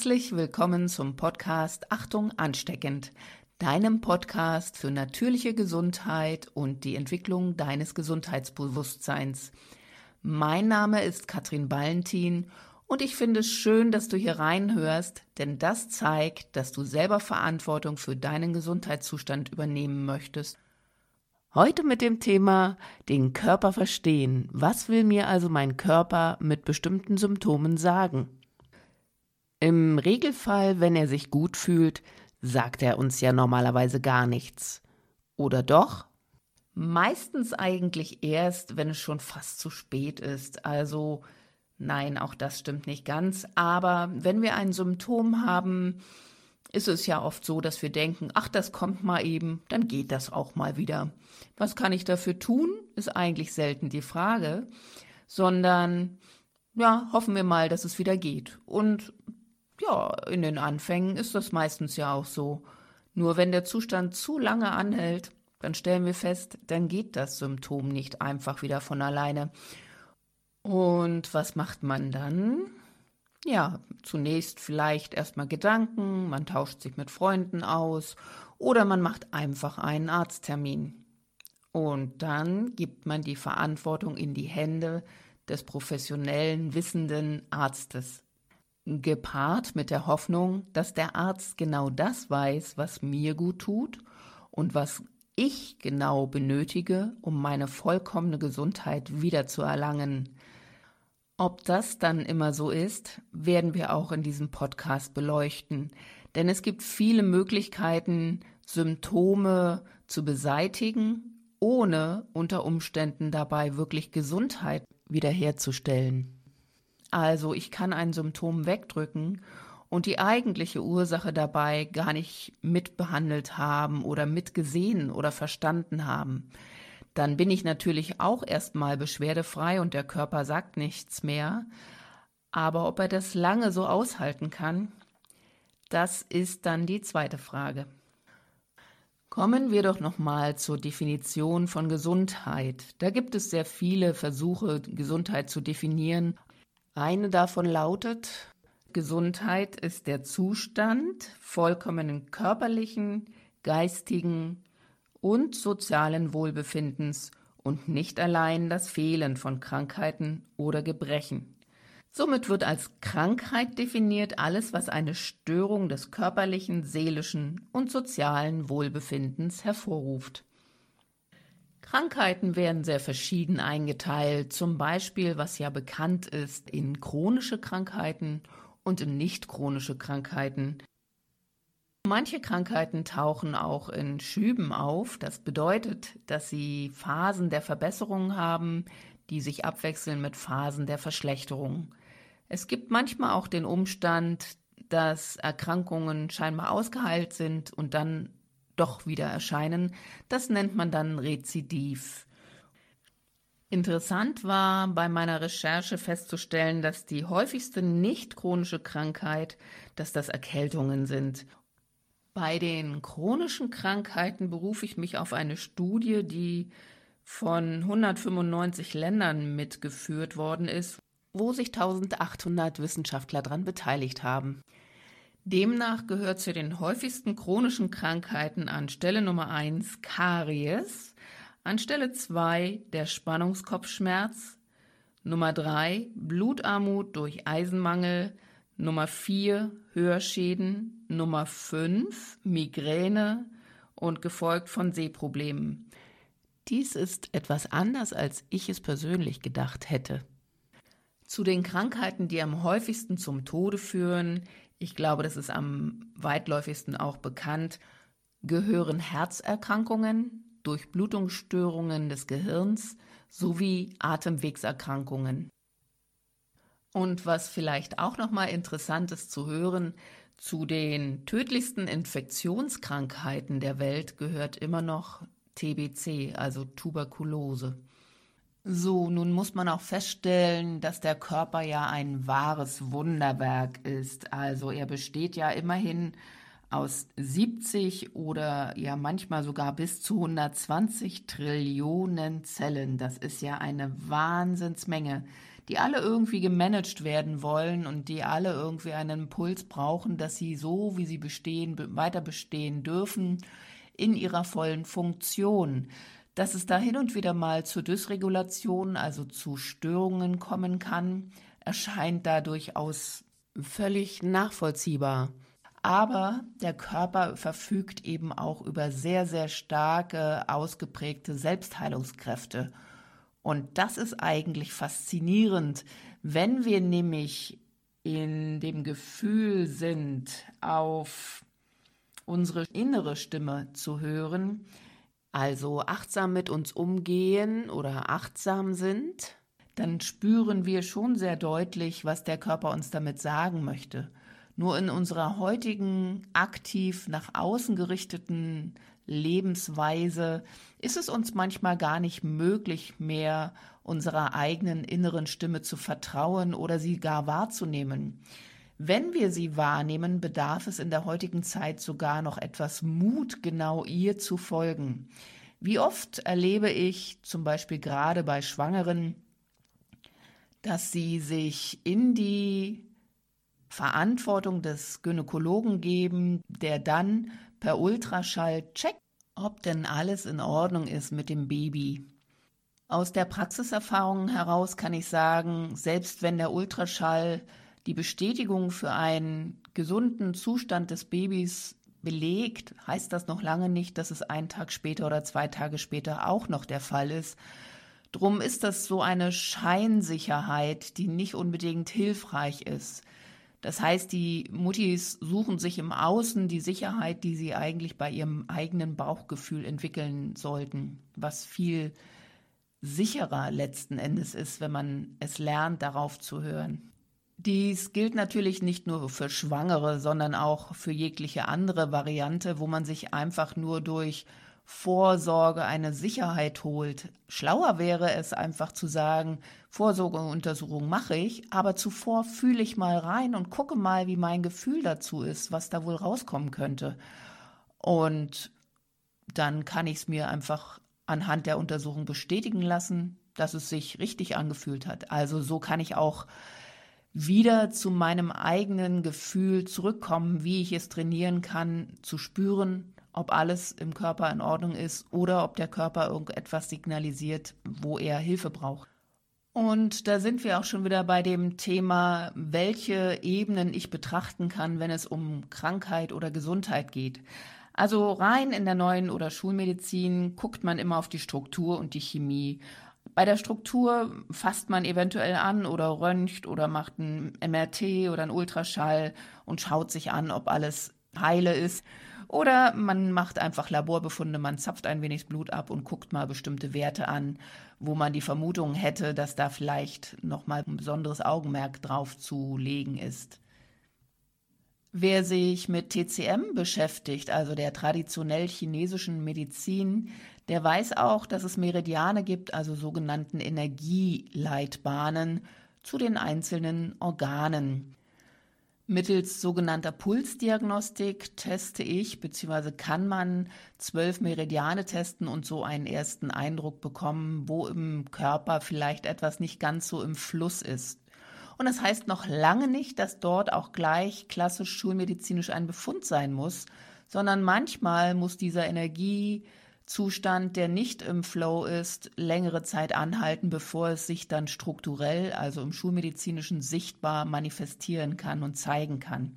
Herzlich willkommen zum Podcast Achtung ansteckend, deinem Podcast für natürliche Gesundheit und die Entwicklung deines Gesundheitsbewusstseins. Mein Name ist Katrin Ballentin und ich finde es schön, dass du hier reinhörst, denn das zeigt, dass du selber Verantwortung für deinen Gesundheitszustand übernehmen möchtest. Heute mit dem Thema den Körper verstehen. Was will mir also mein Körper mit bestimmten Symptomen sagen? Im Regelfall, wenn er sich gut fühlt, sagt er uns ja normalerweise gar nichts. Oder doch? Meistens eigentlich erst, wenn es schon fast zu spät ist. Also nein, auch das stimmt nicht ganz. Aber wenn wir ein Symptom haben, ist es ja oft so, dass wir denken, ach, das kommt mal eben, dann geht das auch mal wieder. Was kann ich dafür tun, ist eigentlich selten die Frage, sondern ja, hoffen wir mal, dass es wieder geht. Und ja, in den Anfängen ist das meistens ja auch so. Nur wenn der Zustand zu lange anhält, dann stellen wir fest, dann geht das Symptom nicht einfach wieder von alleine. Und was macht man dann? Ja, zunächst vielleicht erstmal Gedanken, man tauscht sich mit Freunden aus oder man macht einfach einen Arzttermin. Und dann gibt man die Verantwortung in die Hände des professionellen, wissenden Arztes gepaart mit der Hoffnung, dass der Arzt genau das weiß, was mir gut tut und was ich genau benötige, um meine vollkommene Gesundheit wiederzuerlangen. Ob das dann immer so ist, werden wir auch in diesem Podcast beleuchten, denn es gibt viele Möglichkeiten, Symptome zu beseitigen, ohne unter Umständen dabei wirklich Gesundheit wiederherzustellen. Also ich kann ein Symptom wegdrücken und die eigentliche Ursache dabei gar nicht mitbehandelt haben oder mitgesehen oder verstanden haben. Dann bin ich natürlich auch erstmal beschwerdefrei und der Körper sagt nichts mehr. Aber ob er das lange so aushalten kann, das ist dann die zweite Frage. Kommen wir doch nochmal zur Definition von Gesundheit. Da gibt es sehr viele Versuche, Gesundheit zu definieren, eine davon lautet, Gesundheit ist der Zustand vollkommenen körperlichen, geistigen und sozialen Wohlbefindens und nicht allein das Fehlen von Krankheiten oder Gebrechen. Somit wird als Krankheit definiert alles, was eine Störung des körperlichen, seelischen und sozialen Wohlbefindens hervorruft. Krankheiten werden sehr verschieden eingeteilt, zum Beispiel, was ja bekannt ist, in chronische Krankheiten und in nicht chronische Krankheiten. Manche Krankheiten tauchen auch in Schüben auf. Das bedeutet, dass sie Phasen der Verbesserung haben, die sich abwechseln mit Phasen der Verschlechterung. Es gibt manchmal auch den Umstand, dass Erkrankungen scheinbar ausgeheilt sind und dann doch wieder erscheinen. Das nennt man dann Rezidiv. Interessant war bei meiner Recherche festzustellen, dass die häufigste nicht chronische Krankheit, dass das Erkältungen sind. Bei den chronischen Krankheiten berufe ich mich auf eine Studie, die von 195 Ländern mitgeführt worden ist, wo sich 1800 Wissenschaftler daran beteiligt haben. Demnach gehört zu den häufigsten chronischen Krankheiten an Stelle Nummer 1 Karies, an Stelle 2 der Spannungskopfschmerz, Nummer 3 Blutarmut durch Eisenmangel, Nummer 4 Hörschäden, Nummer 5 Migräne und gefolgt von Sehproblemen. Dies ist etwas anders, als ich es persönlich gedacht hätte. Zu den Krankheiten, die am häufigsten zum Tode führen, ich glaube, das ist am weitläufigsten auch bekannt, gehören Herzerkrankungen, Durchblutungsstörungen des Gehirns sowie Atemwegserkrankungen. Und was vielleicht auch noch mal interessant ist zu hören, zu den tödlichsten Infektionskrankheiten der Welt gehört immer noch TBC, also Tuberkulose. So, nun muss man auch feststellen, dass der Körper ja ein wahres Wunderwerk ist. Also er besteht ja immerhin aus 70 oder ja manchmal sogar bis zu 120 Trillionen Zellen. Das ist ja eine Wahnsinnsmenge, die alle irgendwie gemanagt werden wollen und die alle irgendwie einen Impuls brauchen, dass sie so, wie sie bestehen, weiter bestehen dürfen, in ihrer vollen Funktion. Dass es da hin und wieder mal zu Dysregulationen, also zu Störungen kommen kann, erscheint da durchaus völlig nachvollziehbar. Aber der Körper verfügt eben auch über sehr, sehr starke, ausgeprägte Selbstheilungskräfte. Und das ist eigentlich faszinierend, wenn wir nämlich in dem Gefühl sind, auf unsere innere Stimme zu hören, also achtsam mit uns umgehen oder achtsam sind, dann spüren wir schon sehr deutlich, was der Körper uns damit sagen möchte. Nur in unserer heutigen aktiv nach außen gerichteten Lebensweise ist es uns manchmal gar nicht möglich mehr, unserer eigenen inneren Stimme zu vertrauen oder sie gar wahrzunehmen. Wenn wir sie wahrnehmen, bedarf es in der heutigen Zeit sogar noch etwas Mut, genau ihr zu folgen. Wie oft erlebe ich zum Beispiel gerade bei Schwangeren, dass sie sich in die Verantwortung des Gynäkologen geben, der dann per Ultraschall checkt, ob denn alles in Ordnung ist mit dem Baby. Aus der Praxiserfahrung heraus kann ich sagen, selbst wenn der Ultraschall die Bestätigung für einen gesunden Zustand des Babys belegt, heißt das noch lange nicht, dass es einen Tag später oder zwei Tage später auch noch der Fall ist. Drum ist das so eine Scheinsicherheit, die nicht unbedingt hilfreich ist. Das heißt, die Muttis suchen sich im Außen die Sicherheit, die sie eigentlich bei ihrem eigenen Bauchgefühl entwickeln sollten, was viel sicherer letzten Endes ist, wenn man es lernt, darauf zu hören. Dies gilt natürlich nicht nur für Schwangere, sondern auch für jegliche andere Variante, wo man sich einfach nur durch Vorsorge eine Sicherheit holt. Schlauer wäre es einfach zu sagen, Vorsorgeuntersuchung mache ich, aber zuvor fühle ich mal rein und gucke mal, wie mein Gefühl dazu ist, was da wohl rauskommen könnte. Und dann kann ich es mir einfach anhand der Untersuchung bestätigen lassen, dass es sich richtig angefühlt hat. Also so kann ich auch wieder zu meinem eigenen Gefühl zurückkommen, wie ich es trainieren kann, zu spüren, ob alles im Körper in Ordnung ist oder ob der Körper irgendetwas signalisiert, wo er Hilfe braucht. Und da sind wir auch schon wieder bei dem Thema, welche Ebenen ich betrachten kann, wenn es um Krankheit oder Gesundheit geht. Also rein in der neuen oder Schulmedizin guckt man immer auf die Struktur und die Chemie. Bei der Struktur fasst man eventuell an oder röntgt oder macht ein MRT oder ein Ultraschall und schaut sich an, ob alles heile ist. Oder man macht einfach Laborbefunde, man zapft ein wenig Blut ab und guckt mal bestimmte Werte an, wo man die Vermutung hätte, dass da vielleicht nochmal ein besonderes Augenmerk drauf zu legen ist. Wer sich mit TCM beschäftigt, also der traditionell chinesischen Medizin, der weiß auch, dass es Meridiane gibt, also sogenannten Energieleitbahnen zu den einzelnen Organen. Mittels sogenannter Pulsdiagnostik teste ich bzw. kann man zwölf Meridiane testen und so einen ersten Eindruck bekommen, wo im Körper vielleicht etwas nicht ganz so im Fluss ist. Und das heißt noch lange nicht, dass dort auch gleich klassisch schulmedizinisch ein Befund sein muss, sondern manchmal muss dieser Energie Zustand, der nicht im Flow ist, längere Zeit anhalten, bevor es sich dann strukturell, also im schulmedizinischen, sichtbar manifestieren kann und zeigen kann.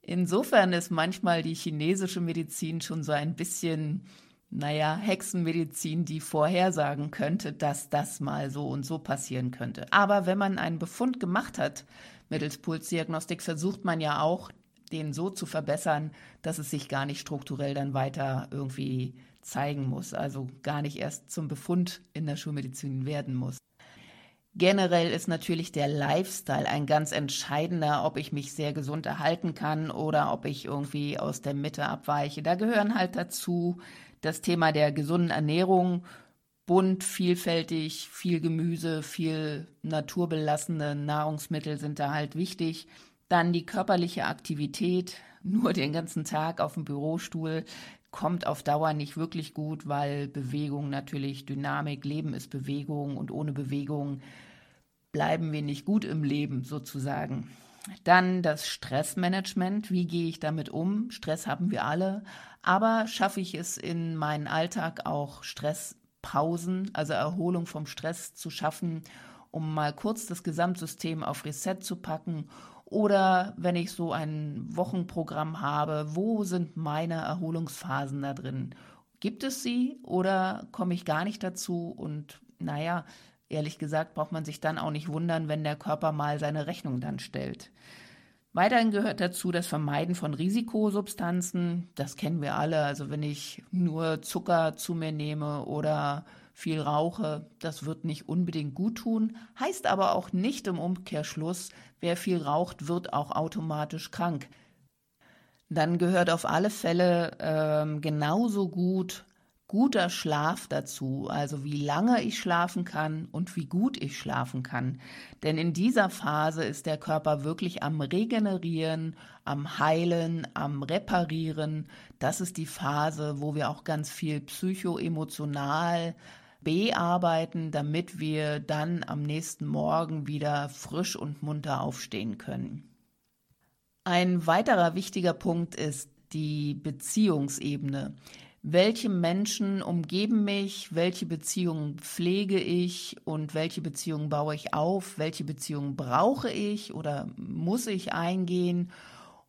Insofern ist manchmal die chinesische Medizin schon so ein bisschen, naja, Hexenmedizin, die vorhersagen könnte, dass das mal so und so passieren könnte. Aber wenn man einen Befund gemacht hat mittels Pulsdiagnostik, versucht man ja auch, den so zu verbessern, dass es sich gar nicht strukturell dann weiter irgendwie zeigen muss, also gar nicht erst zum Befund in der Schulmedizin werden muss. Generell ist natürlich der Lifestyle ein ganz entscheidender, ob ich mich sehr gesund erhalten kann oder ob ich irgendwie aus der Mitte abweiche. Da gehören halt dazu das Thema der gesunden Ernährung, bunt, vielfältig, viel Gemüse, viel naturbelassene Nahrungsmittel sind da halt wichtig. Dann die körperliche Aktivität, nur den ganzen Tag auf dem Bürostuhl kommt auf Dauer nicht wirklich gut, weil Bewegung natürlich Dynamik, Leben ist Bewegung und ohne Bewegung bleiben wir nicht gut im Leben sozusagen. Dann das Stressmanagement. Wie gehe ich damit um? Stress haben wir alle. Aber schaffe ich es in meinen Alltag auch Stresspausen, also Erholung vom Stress zu schaffen, um mal kurz das Gesamtsystem auf Reset zu packen? Oder wenn ich so ein Wochenprogramm habe, wo sind meine Erholungsphasen da drin? Gibt es sie oder komme ich gar nicht dazu? Und naja, Ehrlich gesagt braucht man sich dann auch nicht wundern, wenn der Körper mal seine Rechnung dann stellt. Weiterhin gehört dazu das Vermeiden von Risikosubstanzen. Das kennen wir alle. Also wenn ich nur Zucker zu mir nehme oder viel rauche, das wird nicht unbedingt gut tun. Heißt aber auch nicht im Umkehrschluss, wer viel raucht, wird auch automatisch krank. Dann gehört auf alle Fälle ähm, genauso gut guter Schlaf dazu, also wie lange ich schlafen kann und wie gut ich schlafen kann. Denn in dieser Phase ist der Körper wirklich am Regenerieren, am Heilen, am Reparieren. Das ist die Phase, wo wir auch ganz viel psychoemotional bearbeiten, damit wir dann am nächsten Morgen wieder frisch und munter aufstehen können. Ein weiterer wichtiger Punkt ist die Beziehungsebene. Welche Menschen umgeben mich? Welche Beziehungen pflege ich und welche Beziehungen baue ich auf? Welche Beziehungen brauche ich oder muss ich eingehen?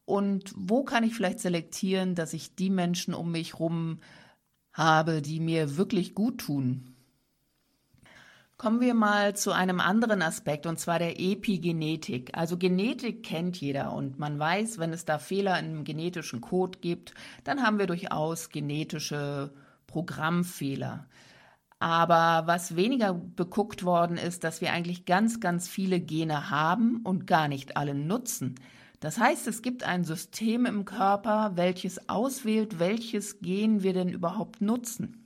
Und wo kann ich vielleicht selektieren, dass ich die Menschen um mich herum habe, die mir wirklich gut tun? Kommen wir mal zu einem anderen Aspekt, und zwar der Epigenetik. Also Genetik kennt jeder und man weiß, wenn es da Fehler im genetischen Code gibt, dann haben wir durchaus genetische Programmfehler. Aber was weniger beguckt worden ist, dass wir eigentlich ganz, ganz viele Gene haben und gar nicht alle nutzen. Das heißt, es gibt ein System im Körper, welches auswählt, welches Gen wir denn überhaupt nutzen.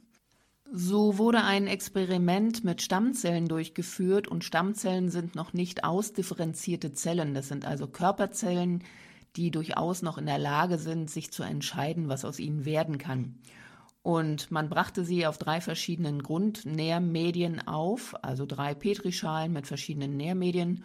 So wurde ein Experiment mit Stammzellen durchgeführt und Stammzellen sind noch nicht ausdifferenzierte Zellen. Das sind also Körperzellen, die durchaus noch in der Lage sind, sich zu entscheiden, was aus ihnen werden kann. Und man brachte sie auf drei verschiedenen Grundnährmedien auf, also drei Petrischalen mit verschiedenen Nährmedien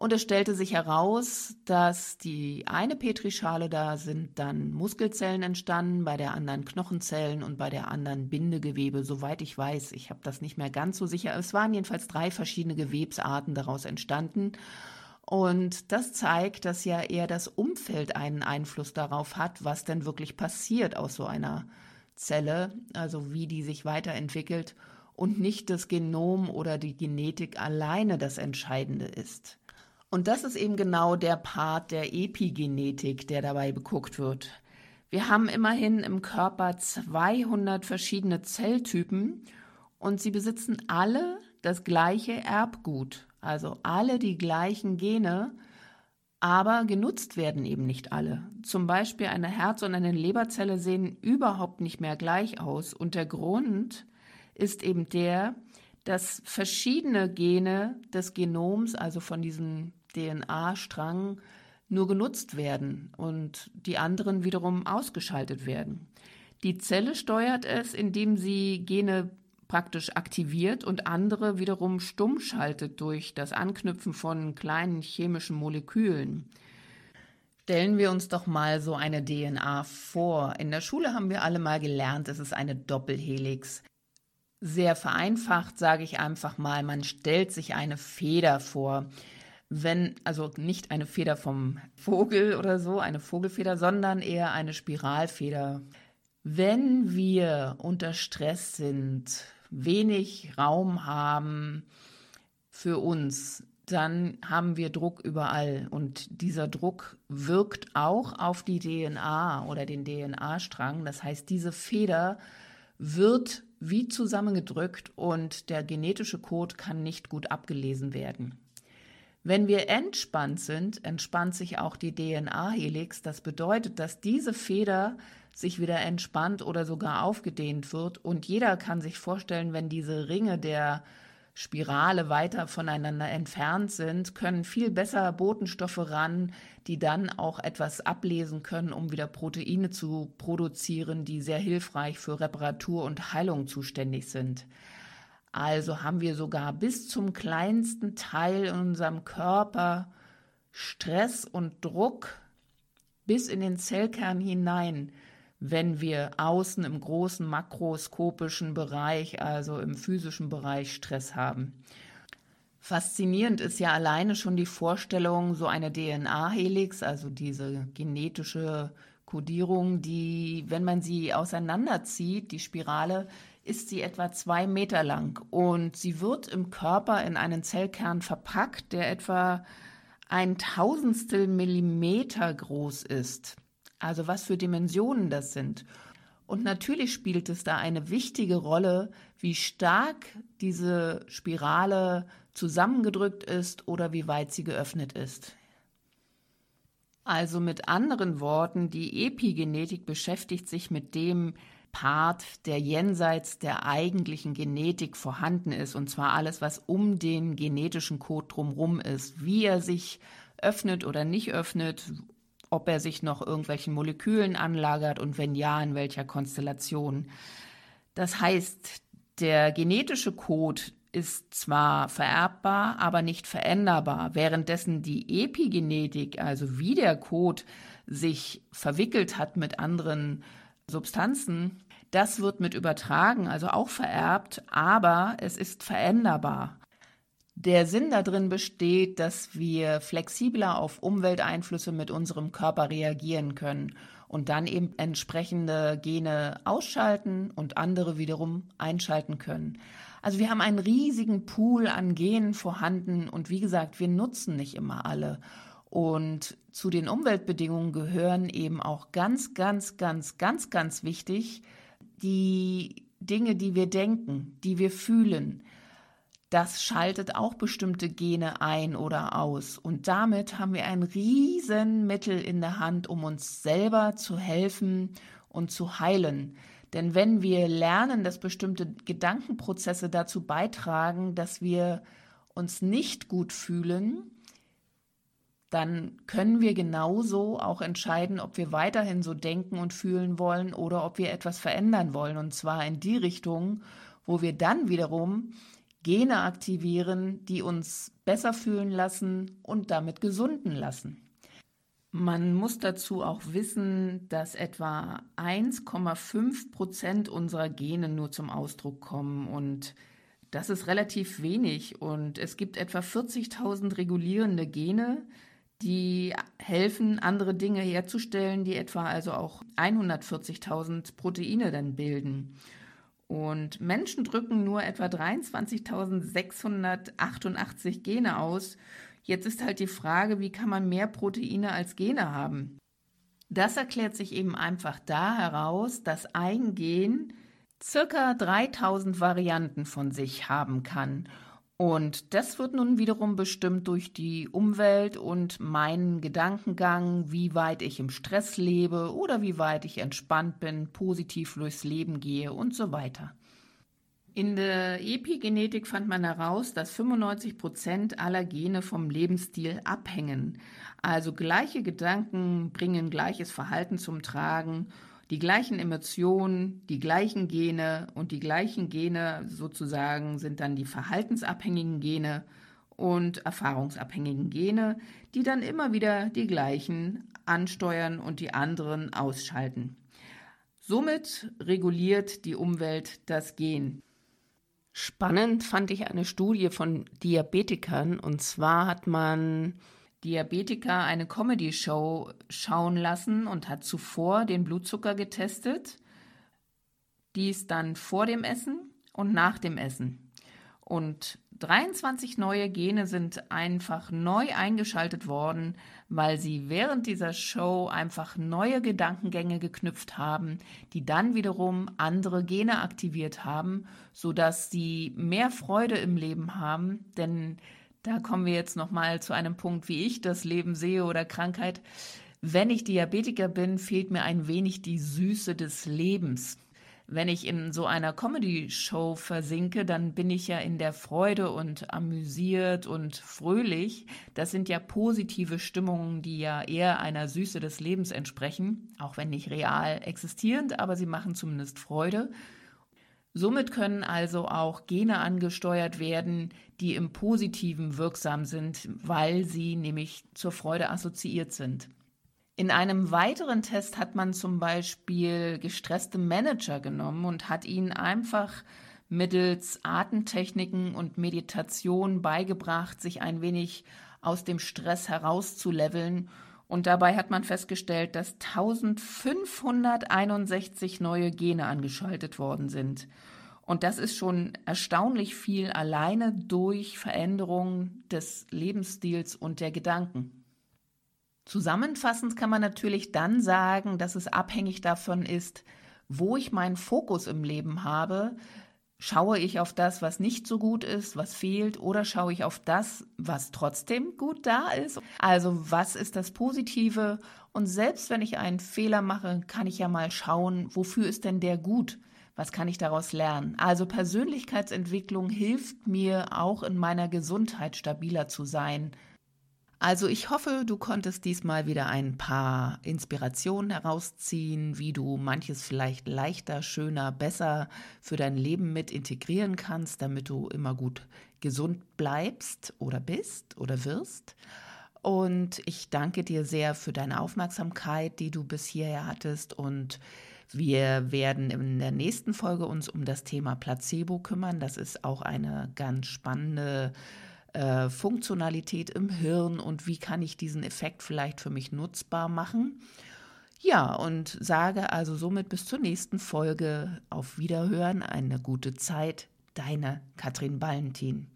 und es stellte sich heraus, dass die eine Petrischale, da sind dann Muskelzellen entstanden, bei der anderen Knochenzellen und bei der anderen Bindegewebe, soweit ich weiß. Ich habe das nicht mehr ganz so sicher. Es waren jedenfalls drei verschiedene Gewebsarten daraus entstanden. Und das zeigt, dass ja eher das Umfeld einen Einfluss darauf hat, was denn wirklich passiert aus so einer Zelle, also wie die sich weiterentwickelt und nicht das Genom oder die Genetik alleine das Entscheidende ist. Und das ist eben genau der Part der Epigenetik, der dabei beguckt wird. Wir haben immerhin im Körper 200 verschiedene Zelltypen und sie besitzen alle das gleiche Erbgut, also alle die gleichen Gene, aber genutzt werden eben nicht alle. Zum Beispiel eine Herz- und eine Leberzelle sehen überhaupt nicht mehr gleich aus und der Grund ist eben der, dass verschiedene Gene des Genoms, also von diesen DNA-Strang nur genutzt werden und die anderen wiederum ausgeschaltet werden. Die Zelle steuert es, indem sie Gene praktisch aktiviert und andere wiederum stumm schaltet durch das Anknüpfen von kleinen chemischen Molekülen. Stellen wir uns doch mal so eine DNA vor. In der Schule haben wir alle mal gelernt, es ist eine Doppelhelix. Sehr vereinfacht sage ich einfach mal, man stellt sich eine Feder vor wenn, also nicht eine Feder vom Vogel oder so, eine Vogelfeder, sondern eher eine Spiralfeder. Wenn wir unter Stress sind, wenig Raum haben für uns, dann haben wir Druck überall und dieser Druck wirkt auch auf die DNA oder den DNA-Strang. Das heißt, diese Feder wird wie zusammengedrückt und der genetische Code kann nicht gut abgelesen werden. Wenn wir entspannt sind, entspannt sich auch die DNA-Helix. Das bedeutet, dass diese Feder sich wieder entspannt oder sogar aufgedehnt wird. Und jeder kann sich vorstellen, wenn diese Ringe der Spirale weiter voneinander entfernt sind, können viel besser Botenstoffe ran, die dann auch etwas ablesen können, um wieder Proteine zu produzieren, die sehr hilfreich für Reparatur und Heilung zuständig sind. Also haben wir sogar bis zum kleinsten Teil in unserem Körper Stress und Druck bis in den Zellkern hinein, wenn wir außen im großen makroskopischen Bereich, also im physischen Bereich Stress haben. Faszinierend ist ja alleine schon die Vorstellung, so eine DNA-Helix, also diese genetische Kodierung, die, wenn man sie auseinanderzieht, die Spirale, ist sie etwa zwei Meter lang und sie wird im Körper in einen Zellkern verpackt, der etwa ein Tausendstel Millimeter groß ist. Also was für Dimensionen das sind. Und natürlich spielt es da eine wichtige Rolle, wie stark diese Spirale zusammengedrückt ist oder wie weit sie geöffnet ist. Also mit anderen Worten, die Epigenetik beschäftigt sich mit dem Part, der jenseits der eigentlichen Genetik vorhanden ist, und zwar alles, was um den genetischen Code drumherum ist, wie er sich öffnet oder nicht öffnet, ob er sich noch irgendwelchen Molekülen anlagert und wenn ja, in welcher Konstellation. Das heißt, der genetische Code ist zwar vererbbar, aber nicht veränderbar, währenddessen die Epigenetik, also wie der Code sich verwickelt hat mit anderen Substanzen, das wird mit übertragen, also auch vererbt, aber es ist veränderbar. Der Sinn darin besteht, dass wir flexibler auf Umwelteinflüsse mit unserem Körper reagieren können und dann eben entsprechende Gene ausschalten und andere wiederum einschalten können. Also wir haben einen riesigen Pool an Genen vorhanden und wie gesagt, wir nutzen nicht immer alle. Und zu den Umweltbedingungen gehören eben auch ganz, ganz, ganz, ganz, ganz wichtig die Dinge, die wir denken, die wir fühlen, das schaltet auch bestimmte Gene ein oder aus. Und damit haben wir ein Riesenmittel in der Hand, um uns selber zu helfen und zu heilen. Denn wenn wir lernen, dass bestimmte Gedankenprozesse dazu beitragen, dass wir uns nicht gut fühlen, dann können wir genauso auch entscheiden, ob wir weiterhin so denken und fühlen wollen oder ob wir etwas verändern wollen. Und zwar in die Richtung, wo wir dann wiederum Gene aktivieren, die uns besser fühlen lassen und damit gesunden lassen. Man muss dazu auch wissen, dass etwa 1,5 Prozent unserer Gene nur zum Ausdruck kommen und das ist relativ wenig und es gibt etwa 40.000 regulierende Gene, die helfen, andere Dinge herzustellen, die etwa also auch 140.000 Proteine dann bilden. Und Menschen drücken nur etwa 23.688 Gene aus. Jetzt ist halt die Frage, wie kann man mehr Proteine als Gene haben? Das erklärt sich eben einfach da heraus, dass ein Gen circa 3000 Varianten von sich haben kann. Und das wird nun wiederum bestimmt durch die Umwelt und meinen Gedankengang, wie weit ich im Stress lebe oder wie weit ich entspannt bin, positiv durchs Leben gehe und so weiter. In der Epigenetik fand man heraus, dass 95 Prozent aller Gene vom Lebensstil abhängen. Also gleiche Gedanken bringen gleiches Verhalten zum Tragen die gleichen Emotionen, die gleichen Gene und die gleichen Gene sozusagen sind dann die verhaltensabhängigen Gene und erfahrungsabhängigen Gene, die dann immer wieder die gleichen ansteuern und die anderen ausschalten. Somit reguliert die Umwelt das Gen. Spannend fand ich eine Studie von Diabetikern und zwar hat man Diabetiker eine Comedy-Show schauen lassen und hat zuvor den Blutzucker getestet. Dies dann vor dem Essen und nach dem Essen. Und 23 neue Gene sind einfach neu eingeschaltet worden, weil sie während dieser Show einfach neue Gedankengänge geknüpft haben, die dann wiederum andere Gene aktiviert haben, sodass sie mehr Freude im Leben haben, denn da kommen wir jetzt noch mal zu einem Punkt, wie ich das Leben sehe oder Krankheit. Wenn ich Diabetiker bin, fehlt mir ein wenig die Süße des Lebens. Wenn ich in so einer Comedy-Show versinke, dann bin ich ja in der Freude und amüsiert und fröhlich. Das sind ja positive Stimmungen, die ja eher einer Süße des Lebens entsprechen, auch wenn nicht real existierend, aber sie machen zumindest Freude. Somit können also auch Gene angesteuert werden, die im Positiven wirksam sind, weil sie nämlich zur Freude assoziiert sind. In einem weiteren Test hat man zum Beispiel gestresste Manager genommen und hat ihnen einfach mittels Atemtechniken und Meditation beigebracht, sich ein wenig aus dem Stress herauszuleveln. Und dabei hat man festgestellt, dass 1561 neue Gene angeschaltet worden sind. Und das ist schon erstaunlich viel alleine durch Veränderung des Lebensstils und der Gedanken. Zusammenfassend kann man natürlich dann sagen, dass es abhängig davon ist, wo ich meinen Fokus im Leben habe, Schaue ich auf das, was nicht so gut ist, was fehlt, oder schaue ich auf das, was trotzdem gut da ist? Also was ist das Positive? Und selbst wenn ich einen Fehler mache, kann ich ja mal schauen, wofür ist denn der gut? Was kann ich daraus lernen? Also Persönlichkeitsentwicklung hilft mir auch in meiner Gesundheit stabiler zu sein, also ich hoffe, du konntest diesmal wieder ein paar Inspirationen herausziehen, wie du manches vielleicht leichter, schöner, besser für dein Leben mit integrieren kannst, damit du immer gut gesund bleibst oder bist oder wirst. Und ich danke dir sehr für deine Aufmerksamkeit, die du bis hierher hattest und wir werden in der nächsten Folge uns um das Thema Placebo kümmern. Das ist auch eine ganz spannende äh, Funktionalität im Hirn und wie kann ich diesen Effekt vielleicht für mich nutzbar machen. Ja, und sage also somit bis zur nächsten Folge. Auf Wiederhören, eine gute Zeit. Deine Katrin Ballentin.